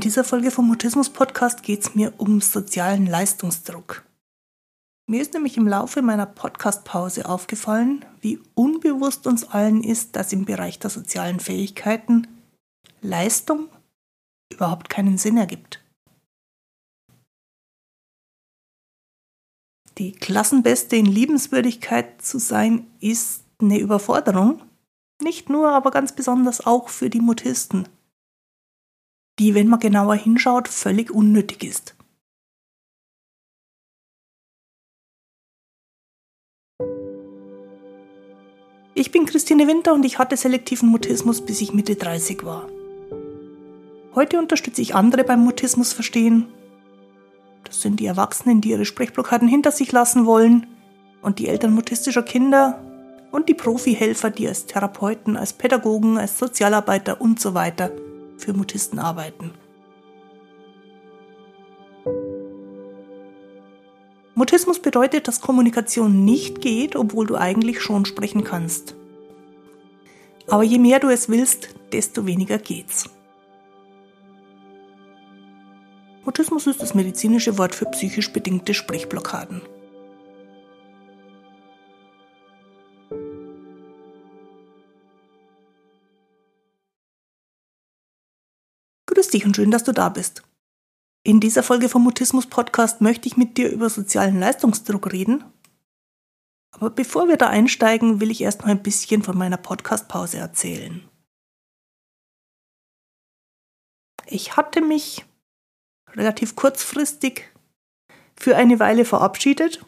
In dieser Folge vom Mutismus Podcast geht es mir um sozialen Leistungsdruck. Mir ist nämlich im Laufe meiner Podcast-Pause aufgefallen, wie unbewusst uns allen ist, dass im Bereich der sozialen Fähigkeiten Leistung überhaupt keinen Sinn ergibt. Die Klassenbeste in Liebenswürdigkeit zu sein, ist eine Überforderung. Nicht nur, aber ganz besonders auch für die Mutisten, die, wenn man genauer hinschaut, völlig unnötig ist. Ich bin Christine Winter und ich hatte selektiven Mutismus, bis ich Mitte 30 war. Heute unterstütze ich andere beim Mutismus verstehen. Das sind die Erwachsenen, die ihre Sprechblockaden hinter sich lassen wollen und die Eltern mutistischer Kinder und die Profihelfer, die als Therapeuten, als Pädagogen, als Sozialarbeiter und so weiter für Mutisten arbeiten. Mutismus bedeutet, dass Kommunikation nicht geht, obwohl du eigentlich schon sprechen kannst. Aber je mehr du es willst, desto weniger geht's. Mutismus ist das medizinische Wort für psychisch bedingte Sprechblockaden. Dich und schön, dass du da bist. In dieser Folge vom Mutismus Podcast möchte ich mit dir über sozialen Leistungsdruck reden. Aber bevor wir da einsteigen, will ich erst mal ein bisschen von meiner Podcast-Pause erzählen. Ich hatte mich relativ kurzfristig für eine Weile verabschiedet.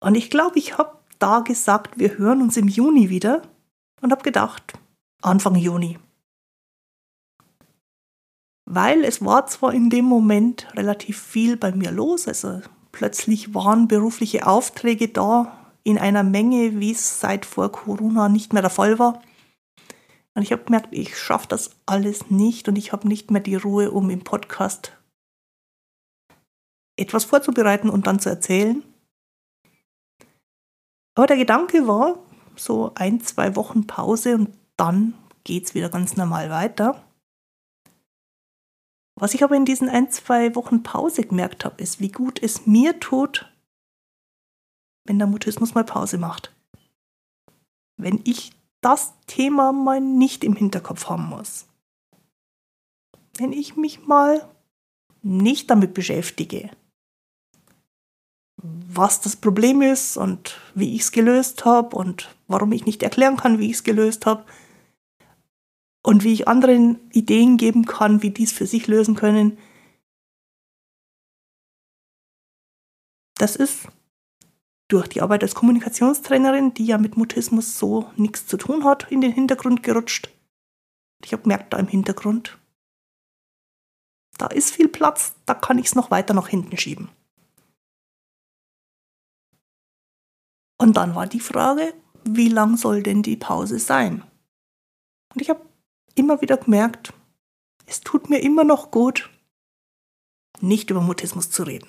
Und ich glaube, ich habe da gesagt, wir hören uns im Juni wieder und habe gedacht, Anfang Juni weil es war zwar in dem Moment relativ viel bei mir los, also plötzlich waren berufliche Aufträge da in einer Menge, wie es seit vor Corona nicht mehr der Fall war. Und ich habe gemerkt, ich schaffe das alles nicht und ich habe nicht mehr die Ruhe, um im Podcast etwas vorzubereiten und dann zu erzählen. Aber der Gedanke war, so ein, zwei Wochen Pause und dann geht es wieder ganz normal weiter. Was ich aber in diesen ein, zwei Wochen Pause gemerkt habe, ist, wie gut es mir tut, wenn der Mutismus mal Pause macht. Wenn ich das Thema mal nicht im Hinterkopf haben muss. Wenn ich mich mal nicht damit beschäftige, was das Problem ist und wie ich es gelöst habe und warum ich nicht erklären kann, wie ich es gelöst habe, und wie ich anderen Ideen geben kann, wie die es für sich lösen können. Das ist durch die Arbeit als Kommunikationstrainerin, die ja mit Mutismus so nichts zu tun hat, in den Hintergrund gerutscht. Ich habe gemerkt, da im Hintergrund, da ist viel Platz, da kann ich es noch weiter nach hinten schieben. Und dann war die Frage, wie lang soll denn die Pause sein? Und ich habe immer wieder gemerkt, es tut mir immer noch gut, nicht über Mutismus zu reden.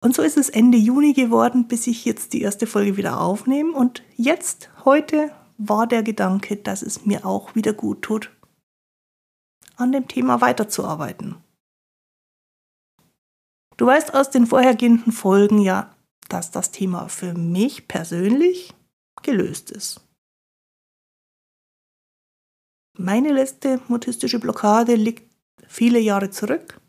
Und so ist es Ende Juni geworden, bis ich jetzt die erste Folge wieder aufnehme. Und jetzt, heute, war der Gedanke, dass es mir auch wieder gut tut, an dem Thema weiterzuarbeiten. Du weißt aus den vorhergehenden Folgen ja, dass das Thema für mich persönlich gelöst ist. Meine letzte mutistische Blockade liegt viele Jahre zurück.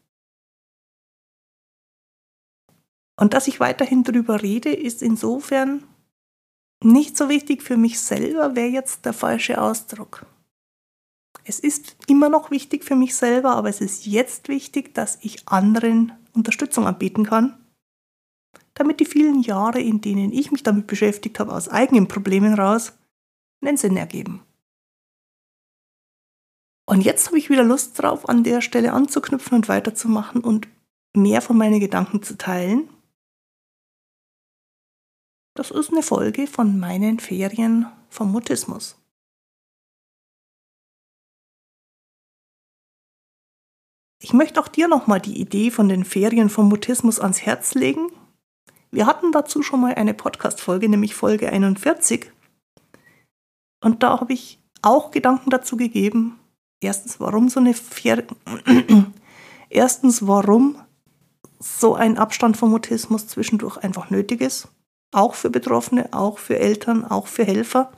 Und dass ich weiterhin darüber rede, ist insofern nicht so wichtig für mich selber, wäre jetzt der falsche Ausdruck. Es ist immer noch wichtig für mich selber, aber es ist jetzt wichtig, dass ich anderen Unterstützung anbieten kann, damit die vielen Jahre, in denen ich mich damit beschäftigt habe, aus eigenen Problemen raus, einen Sinn ergeben. Und jetzt habe ich wieder Lust drauf, an der Stelle anzuknüpfen und weiterzumachen und mehr von meinen Gedanken zu teilen. Das ist eine Folge von meinen Ferien vom Mutismus. Ich möchte auch dir nochmal die Idee von den Ferien vom Mutismus ans Herz legen. Wir hatten dazu schon mal eine Podcast-Folge, nämlich Folge 41. Und da habe ich auch Gedanken dazu gegeben. Erstens, warum so eine Fer Erstens, warum so ein Abstand vom Mutismus zwischendurch einfach nötig ist. Auch für Betroffene, auch für Eltern, auch für Helfer.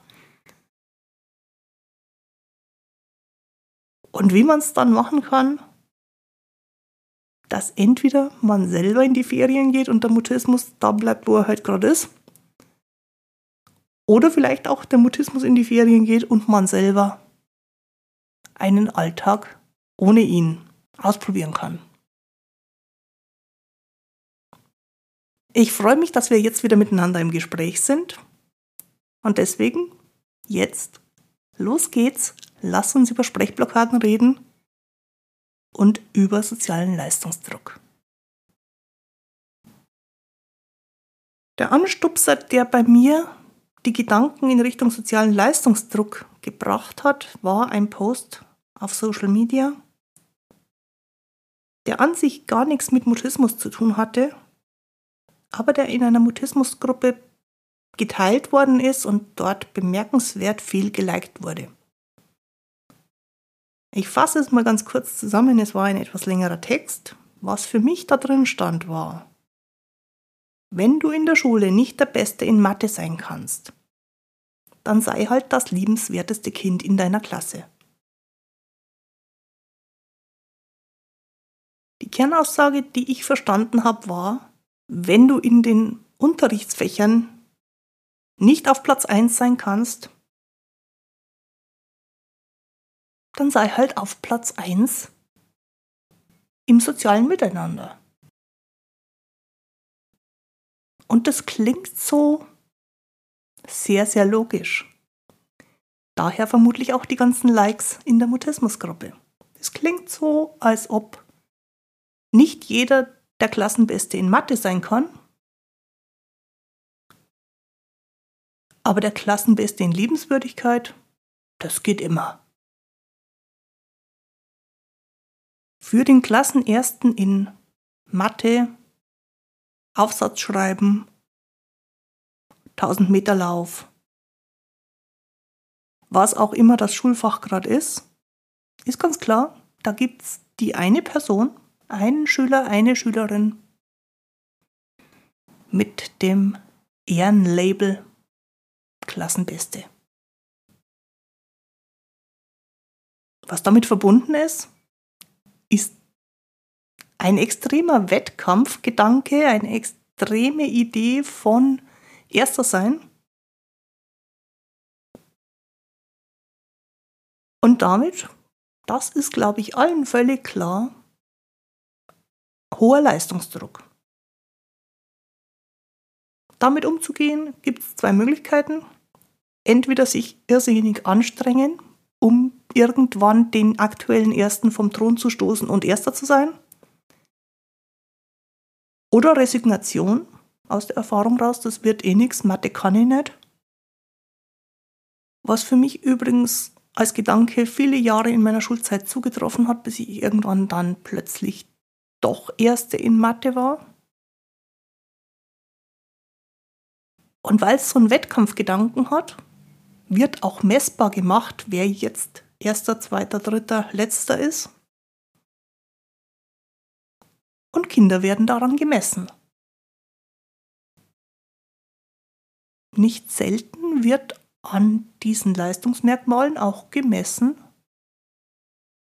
Und wie man es dann machen kann, dass entweder man selber in die Ferien geht und der Mutismus da bleibt, wo er halt gerade ist, oder vielleicht auch der Mutismus in die Ferien geht und man selber einen Alltag ohne ihn ausprobieren kann. Ich freue mich, dass wir jetzt wieder miteinander im Gespräch sind. Und deswegen, jetzt, los geht's, lass uns über Sprechblockaden reden und über sozialen Leistungsdruck. Der Anstupser, der bei mir die Gedanken in Richtung sozialen Leistungsdruck gebracht hat, war ein Post auf Social Media, der an sich gar nichts mit Mutismus zu tun hatte, aber der in einer Mutismusgruppe geteilt worden ist und dort bemerkenswert viel geliked wurde. Ich fasse es mal ganz kurz zusammen, es war ein etwas längerer Text. Was für mich da drin stand war, wenn du in der Schule nicht der Beste in Mathe sein kannst, dann sei halt das liebenswerteste Kind in deiner Klasse. Die Kernaussage, die ich verstanden habe, war, wenn du in den Unterrichtsfächern nicht auf Platz 1 sein kannst, dann sei halt auf Platz 1 im sozialen Miteinander. Und das klingt so sehr, sehr logisch. Daher vermutlich auch die ganzen Likes in der Mutismusgruppe. Es klingt so, als ob nicht jeder der Klassenbeste in Mathe sein kann, aber der Klassenbeste in Liebenswürdigkeit, das geht immer. Für den Klassenersten in Mathe, Aufsatz schreiben, 1000 Meter Lauf, was auch immer das Schulfach gerade ist, ist ganz klar, da gibt es die eine Person, einen Schüler, eine Schülerin mit dem Ehrenlabel Klassenbeste. Was damit verbunden ist, ist ein extremer Wettkampfgedanke, eine extreme Idee von Erster sein. Und damit, das ist, glaube ich, allen völlig klar, hoher Leistungsdruck. Damit umzugehen gibt es zwei Möglichkeiten. Entweder sich irrsinnig anstrengen, um irgendwann den aktuellen Ersten vom Thron zu stoßen und Erster zu sein. Oder Resignation aus der Erfahrung raus, das wird eh nichts, Mathe kann ich nicht. Was für mich übrigens als Gedanke viele Jahre in meiner Schulzeit zugetroffen hat, bis ich irgendwann dann plötzlich doch Erste in Mathe war. Und weil es so einen Wettkampfgedanken hat, wird auch messbar gemacht, wer jetzt Erster, Zweiter, Dritter, Letzter ist. Und Kinder werden daran gemessen. Nicht selten wird an diesen Leistungsmerkmalen auch gemessen,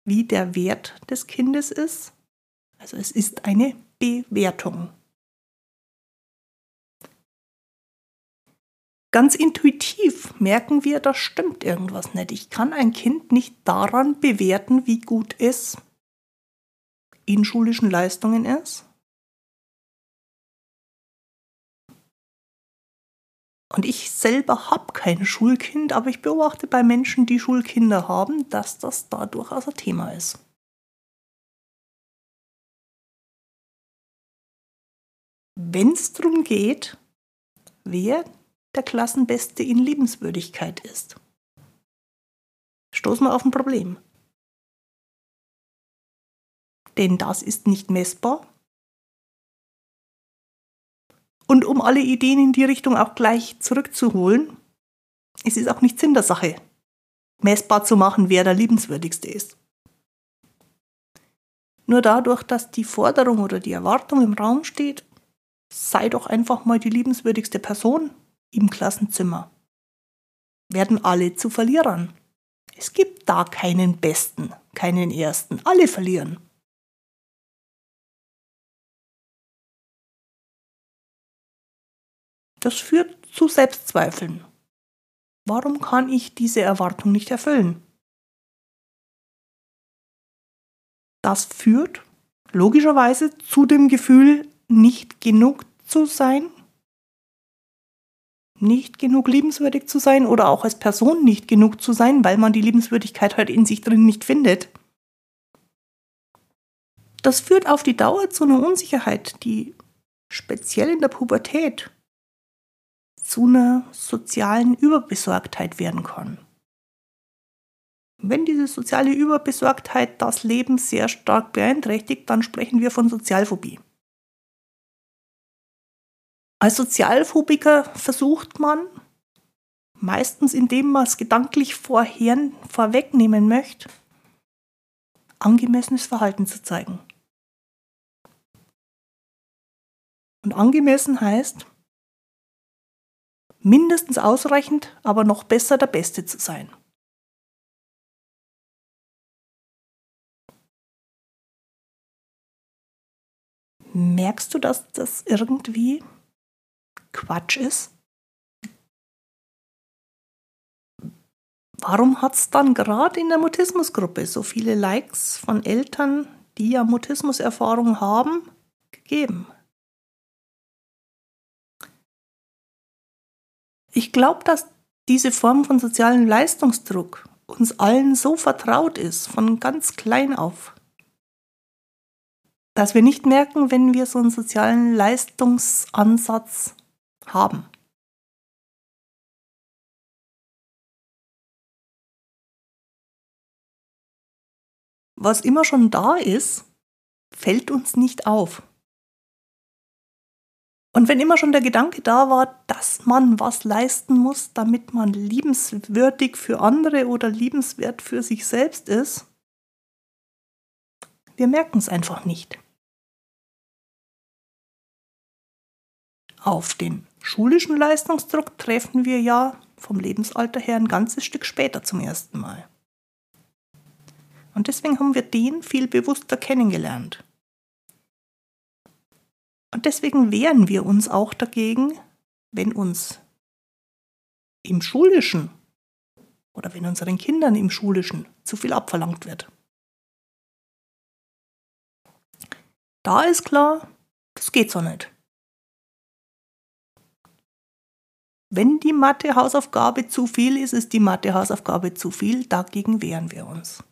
wie der Wert des Kindes ist also es ist eine Bewertung. Ganz intuitiv merken wir, da stimmt irgendwas nicht. Ich kann ein Kind nicht daran bewerten, wie gut es in schulischen Leistungen ist. Und ich selber habe kein Schulkind, aber ich beobachte bei Menschen, die Schulkinder haben, dass das da durchaus ein Thema ist. Wenn es darum geht, wer der Klassenbeste in Liebenswürdigkeit ist. Stoßen wir auf ein Problem. Denn das ist nicht messbar. Und um alle Ideen in die Richtung auch gleich zurückzuholen, es ist auch nicht Sinn der Sache, messbar zu machen, wer der liebenswürdigste ist. Nur dadurch, dass die Forderung oder die Erwartung im Raum steht, sei doch einfach mal die liebenswürdigste Person im Klassenzimmer, werden alle zu Verlierern. Es gibt da keinen Besten, keinen Ersten, alle verlieren. Das führt zu Selbstzweifeln. Warum kann ich diese Erwartung nicht erfüllen? Das führt logischerweise zu dem Gefühl, nicht genug zu sein, nicht genug liebenswürdig zu sein oder auch als Person nicht genug zu sein, weil man die Liebenswürdigkeit halt in sich drin nicht findet. Das führt auf die Dauer zu einer Unsicherheit, die speziell in der Pubertät zu einer sozialen Überbesorgtheit werden kann. Wenn diese soziale Überbesorgtheit das Leben sehr stark beeinträchtigt, dann sprechen wir von Sozialphobie. Als Sozialphobiker versucht man, meistens indem man es gedanklich vorher, vorwegnehmen möchte, angemessenes Verhalten zu zeigen. Und angemessen heißt, mindestens ausreichend, aber noch besser der Beste zu sein. Merkst du, dass das irgendwie Quatsch ist? Warum hat es dann gerade in der Mutismusgruppe so viele Likes von Eltern, die ja Mutismuserfahrung haben, gegeben? Ich glaube, dass diese Form von sozialem Leistungsdruck uns allen so vertraut ist, von ganz klein auf, dass wir nicht merken, wenn wir so einen sozialen Leistungsansatz haben. Was immer schon da ist, fällt uns nicht auf. Und wenn immer schon der Gedanke da war, dass man was leisten muss, damit man liebenswürdig für andere oder liebenswert für sich selbst ist, wir merken es einfach nicht. Auf den schulischen Leistungsdruck treffen wir ja vom Lebensalter her ein ganzes Stück später zum ersten Mal. Und deswegen haben wir den viel bewusster kennengelernt. Und deswegen wehren wir uns auch dagegen, wenn uns im Schulischen oder wenn unseren Kindern im Schulischen zu viel abverlangt wird. Da ist klar, das geht so nicht. Wenn die Mathe-Hausaufgabe zu viel ist, ist die Mathe-Hausaufgabe zu viel, dagegen wehren wir uns.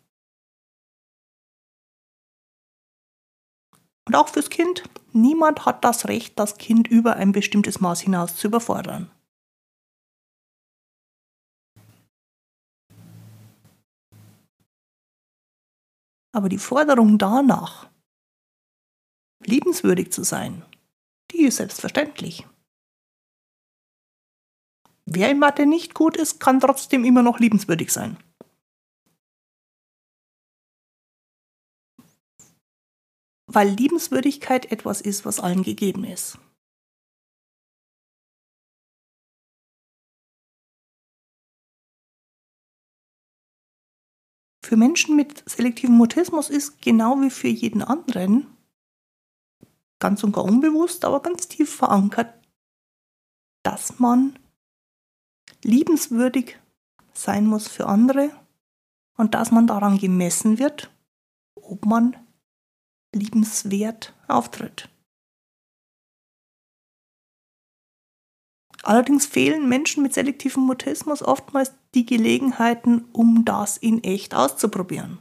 Und auch fürs Kind, niemand hat das Recht, das Kind über ein bestimmtes Maß hinaus zu überfordern. Aber die Forderung danach, liebenswürdig zu sein, die ist selbstverständlich. Wer in Mathe nicht gut ist, kann trotzdem immer noch liebenswürdig sein. weil Liebenswürdigkeit etwas ist, was allen gegeben ist. Für Menschen mit selektivem Mutismus ist genau wie für jeden anderen ganz und gar unbewusst, aber ganz tief verankert, dass man liebenswürdig sein muss für andere und dass man daran gemessen wird, ob man liebenswert auftritt. Allerdings fehlen Menschen mit selektivem Mutismus oftmals die Gelegenheiten, um das in echt auszuprobieren.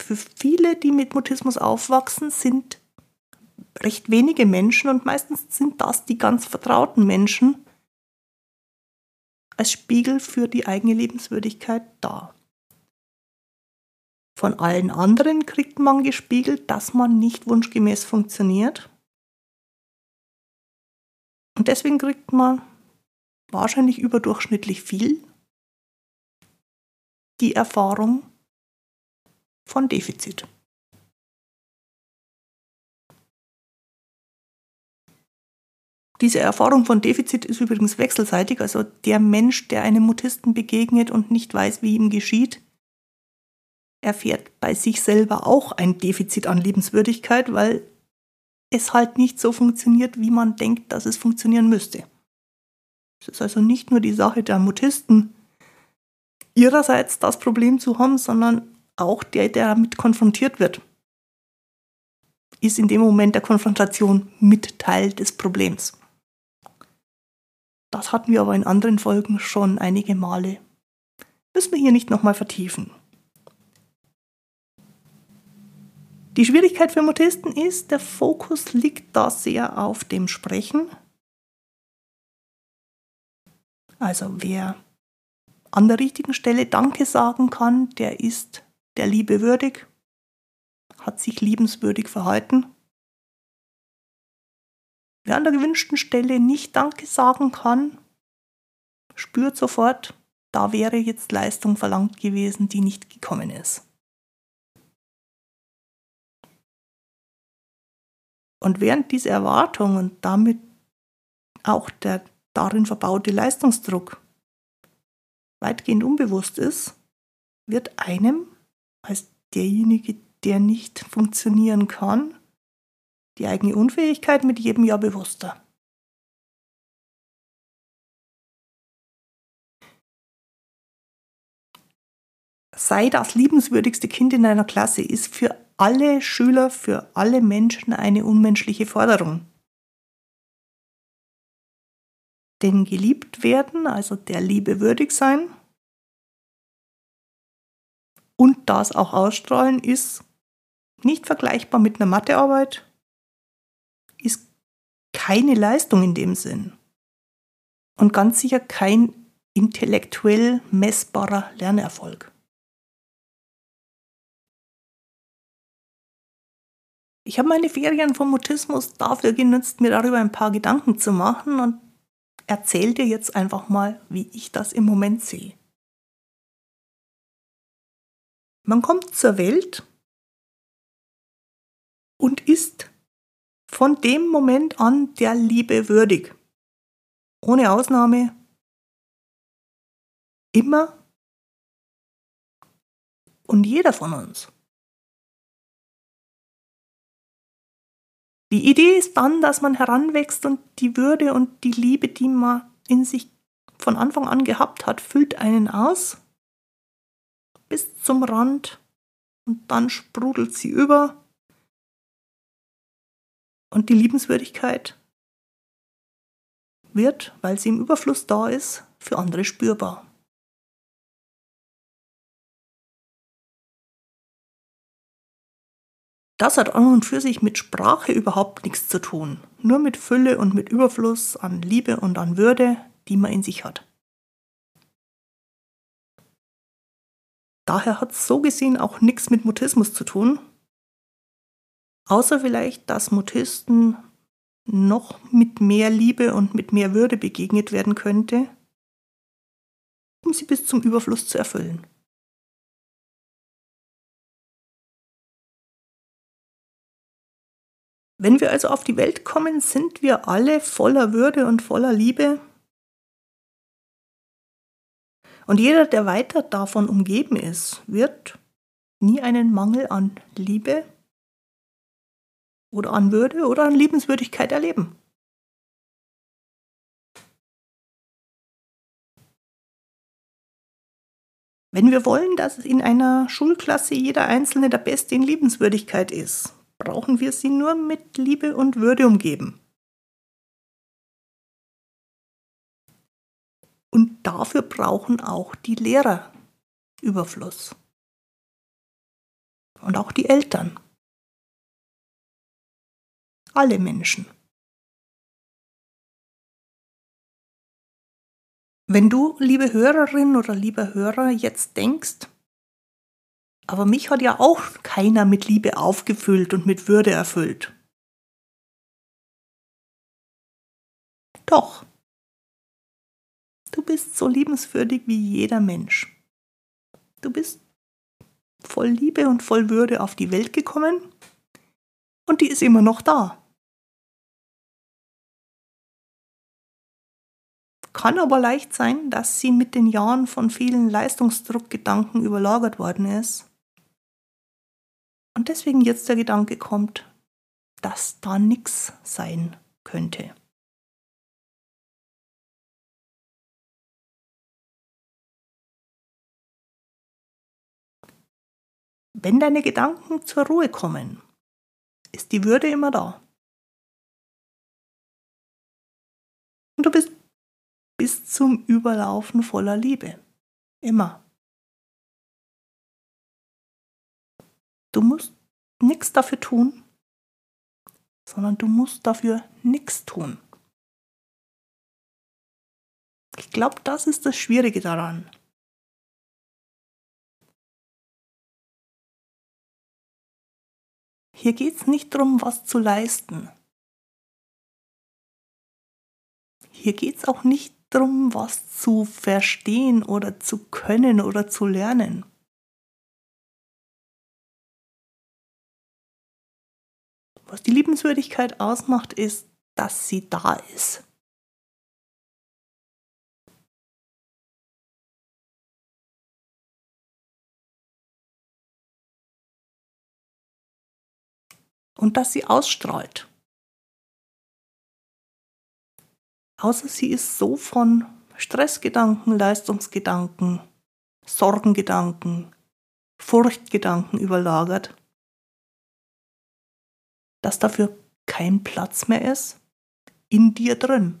Für viele, die mit Mutismus aufwachsen, sind recht wenige Menschen und meistens sind das die ganz vertrauten Menschen als Spiegel für die eigene Lebenswürdigkeit da. Von allen anderen kriegt man gespiegelt, dass man nicht wunschgemäß funktioniert. Und deswegen kriegt man wahrscheinlich überdurchschnittlich viel, die Erfahrung von Defizit. Diese Erfahrung von Defizit ist übrigens wechselseitig, also der Mensch, der einem Mutisten begegnet und nicht weiß, wie ihm geschieht, erfährt bei sich selber auch ein Defizit an Liebenswürdigkeit, weil es halt nicht so funktioniert, wie man denkt, dass es funktionieren müsste. Es ist also nicht nur die Sache der Mutisten, ihrerseits das Problem zu haben, sondern auch der, der damit konfrontiert wird, ist in dem Moment der Konfrontation mit Teil des Problems. Das hatten wir aber in anderen Folgen schon einige Male. Müssen wir hier nicht nochmal vertiefen. Die Schwierigkeit für Mutisten ist, der Fokus liegt da sehr auf dem Sprechen. Also wer an der richtigen Stelle Danke sagen kann, der ist der Liebe würdig, hat sich liebenswürdig verhalten. Wer an der gewünschten Stelle nicht Danke sagen kann, spürt sofort, da wäre jetzt Leistung verlangt gewesen, die nicht gekommen ist. Und während diese Erwartung und damit auch der darin verbaute Leistungsdruck weitgehend unbewusst ist, wird einem als derjenige, der nicht funktionieren kann, die eigene Unfähigkeit mit jedem Jahr bewusster. Sei das liebenswürdigste Kind in einer Klasse ist für alle Schüler, für alle Menschen eine unmenschliche Forderung. Denn geliebt werden, also der Liebe würdig sein und das auch ausstrahlen, ist nicht vergleichbar mit einer Mathearbeit, keine Leistung in dem Sinn. Und ganz sicher kein intellektuell messbarer Lernerfolg. Ich habe meine Ferien vom Mutismus dafür genutzt, mir darüber ein paar Gedanken zu machen und erzähle dir jetzt einfach mal, wie ich das im Moment sehe. Man kommt zur Welt und ist von dem Moment an der Liebe würdig. Ohne Ausnahme. Immer und jeder von uns. Die Idee ist dann, dass man heranwächst und die Würde und die Liebe, die man in sich von Anfang an gehabt hat, füllt einen aus bis zum Rand und dann sprudelt sie über und die Liebenswürdigkeit wird, weil sie im Überfluss da ist, für andere spürbar. Das hat an und für sich mit Sprache überhaupt nichts zu tun, nur mit Fülle und mit Überfluss an Liebe und an Würde, die man in sich hat. Daher hat es so gesehen auch nichts mit Mutismus zu tun, Außer vielleicht, dass Mutisten noch mit mehr Liebe und mit mehr Würde begegnet werden könnte, um sie bis zum Überfluss zu erfüllen. Wenn wir also auf die Welt kommen, sind wir alle voller Würde und voller Liebe. Und jeder, der weiter davon umgeben ist, wird nie einen Mangel an Liebe oder an Würde oder an Liebenswürdigkeit erleben. Wenn wir wollen, dass in einer Schulklasse jeder Einzelne der Beste in Liebenswürdigkeit ist, brauchen wir sie nur mit Liebe und Würde umgeben. Und dafür brauchen auch die Lehrer Überfluss. Und auch die Eltern alle Menschen. Wenn du, liebe Hörerin oder lieber Hörer, jetzt denkst, aber mich hat ja auch keiner mit Liebe aufgefüllt und mit Würde erfüllt. Doch. bist so liebenswürdig wie jeder Mensch. Du bist voll Liebe und voll Würde auf die Welt gekommen und die ist immer noch da. Kann aber leicht sein, dass sie mit den Jahren von vielen Leistungsdruckgedanken überlagert worden ist. Und deswegen jetzt der Gedanke kommt, dass da nichts sein könnte. Wenn deine Gedanken zur Ruhe kommen, ist die Würde immer da. Und du bist bis zum Überlaufen voller Liebe. Immer. Du musst nichts dafür tun, sondern du musst dafür nichts tun. Ich glaube, das ist das Schwierige daran. Hier geht es nicht darum, was zu leisten. Hier geht es auch nicht darum, was zu verstehen oder zu können oder zu lernen. Was die Liebenswürdigkeit ausmacht, ist, dass sie da ist. und dass sie ausstrahlt. Außer sie ist so von Stressgedanken, Leistungsgedanken, Sorgengedanken, Furchtgedanken überlagert, dass dafür kein Platz mehr ist in dir drin.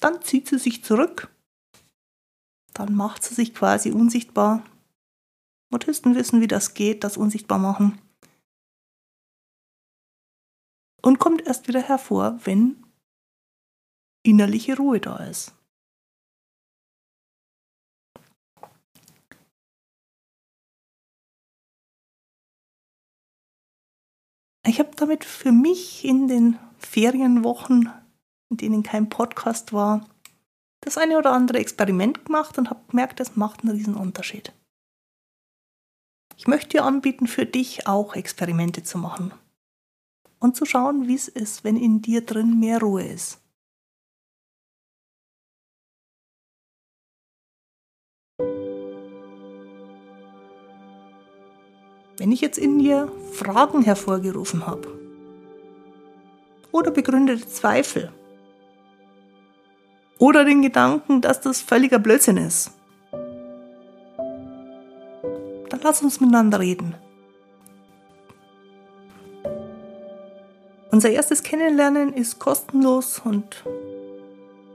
Dann zieht sie sich zurück, dann macht sie sich quasi unsichtbar. Autisten wissen, wie das geht, das unsichtbar machen und kommt erst wieder hervor, wenn innerliche Ruhe da ist. Ich habe damit für mich in den Ferienwochen, in denen kein Podcast war, das eine oder andere Experiment gemacht und habe gemerkt, es macht einen riesen Unterschied. Ich möchte dir anbieten, für dich auch Experimente zu machen und zu schauen, wie es ist, wenn in dir drin mehr Ruhe ist. Wenn ich jetzt in dir Fragen hervorgerufen habe oder begründete Zweifel oder den Gedanken, dass das völliger Blödsinn ist, dann lass uns miteinander reden. Unser erstes Kennenlernen ist kostenlos und,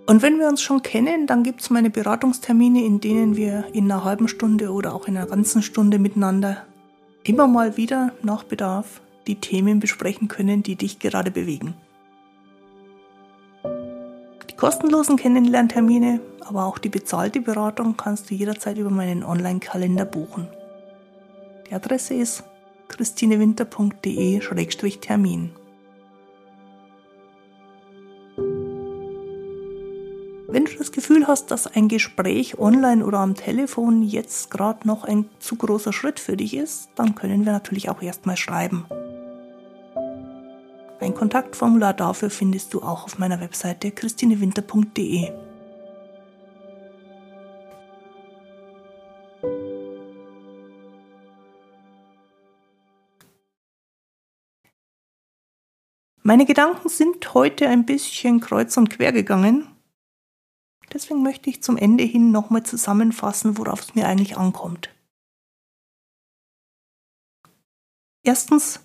und wenn wir uns schon kennen, dann gibt es meine Beratungstermine, in denen wir in einer halben Stunde oder auch in einer ganzen Stunde miteinander immer mal wieder nach Bedarf die Themen besprechen können, die dich gerade bewegen. Die kostenlosen Kennenlerntermine, aber auch die bezahlte Beratung kannst du jederzeit über meinen Online-Kalender buchen. Die Adresse ist christinewinter.de-termin. Wenn du das Gefühl hast, dass ein Gespräch online oder am Telefon jetzt gerade noch ein zu großer Schritt für dich ist, dann können wir natürlich auch erstmal schreiben. Ein Kontaktformular dafür findest du auch auf meiner Webseite christinewinter.de. Meine Gedanken sind heute ein bisschen kreuz und quer gegangen Deswegen möchte ich zum Ende hin nochmal zusammenfassen, worauf es mir eigentlich ankommt. Erstens,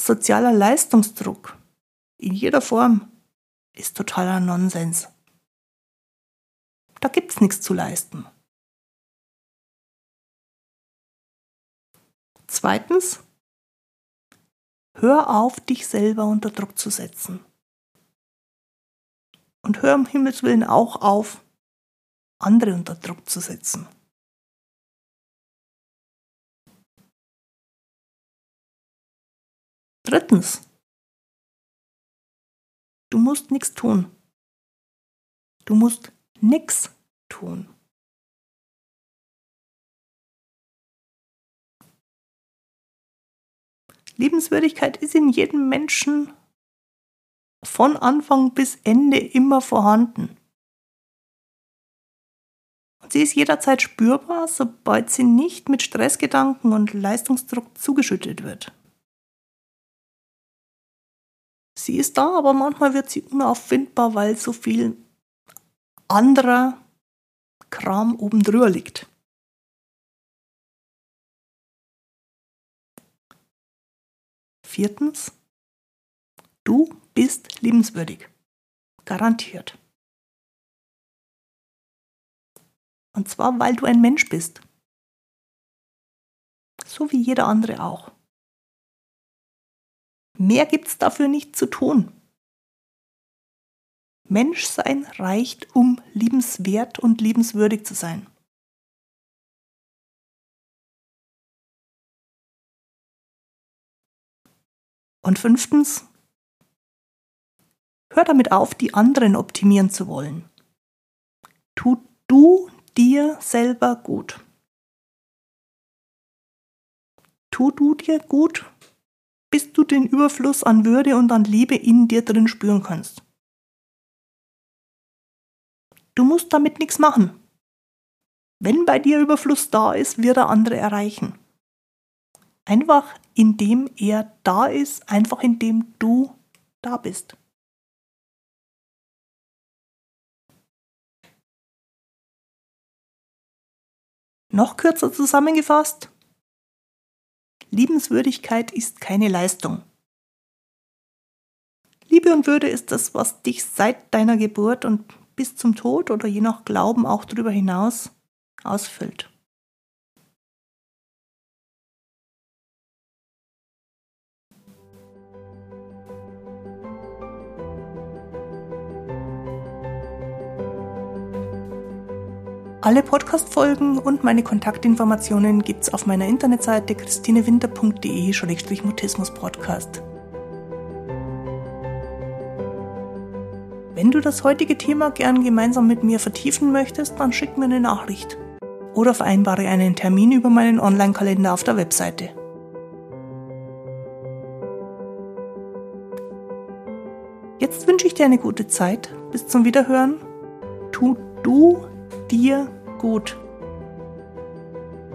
sozialer Leistungsdruck in jeder Form ist totaler Nonsens. Da gibt es nichts zu leisten. Zweitens, hör auf, dich selber unter Druck zu setzen. Und hör um Himmels Willen auch auf, andere unter Druck zu setzen. Drittens, du musst nichts tun. Du musst nichts tun. Liebenswürdigkeit ist in jedem Menschen von Anfang bis Ende immer vorhanden. Und sie ist jederzeit spürbar, sobald sie nicht mit Stressgedanken und Leistungsdruck zugeschüttet wird. Sie ist da, aber manchmal wird sie unauffindbar, weil so viel anderer Kram oben drüber liegt. Viertens, du bist liebenswürdig. Garantiert. Und zwar, weil du ein Mensch bist. So wie jeder andere auch. Mehr gibt's dafür nicht zu tun. Menschsein reicht, um liebenswert und liebenswürdig zu sein. Und fünftens, hör damit auf, die anderen optimieren zu wollen. Tu du dir selber gut. Tu du dir gut, bis du den Überfluss an Würde und an Liebe in dir drin spüren kannst. Du musst damit nichts machen. Wenn bei dir Überfluss da ist, wird er andere erreichen. Einfach indem er da ist, einfach indem du da bist. Noch kürzer zusammengefasst, Liebenswürdigkeit ist keine Leistung. Liebe und Würde ist das, was dich seit deiner Geburt und bis zum Tod oder je nach Glauben auch darüber hinaus ausfüllt. Alle Podcast-Folgen und meine Kontaktinformationen gibt's auf meiner Internetseite christinewinter.de-mutismus-podcast. Wenn du das heutige Thema gern gemeinsam mit mir vertiefen möchtest, dann schick mir eine Nachricht oder vereinbare einen Termin über meinen Online-Kalender auf der Webseite. Jetzt wünsche ich dir eine gute Zeit. Bis zum Wiederhören. Tu du dir gut.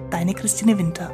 Deine Christine Winter.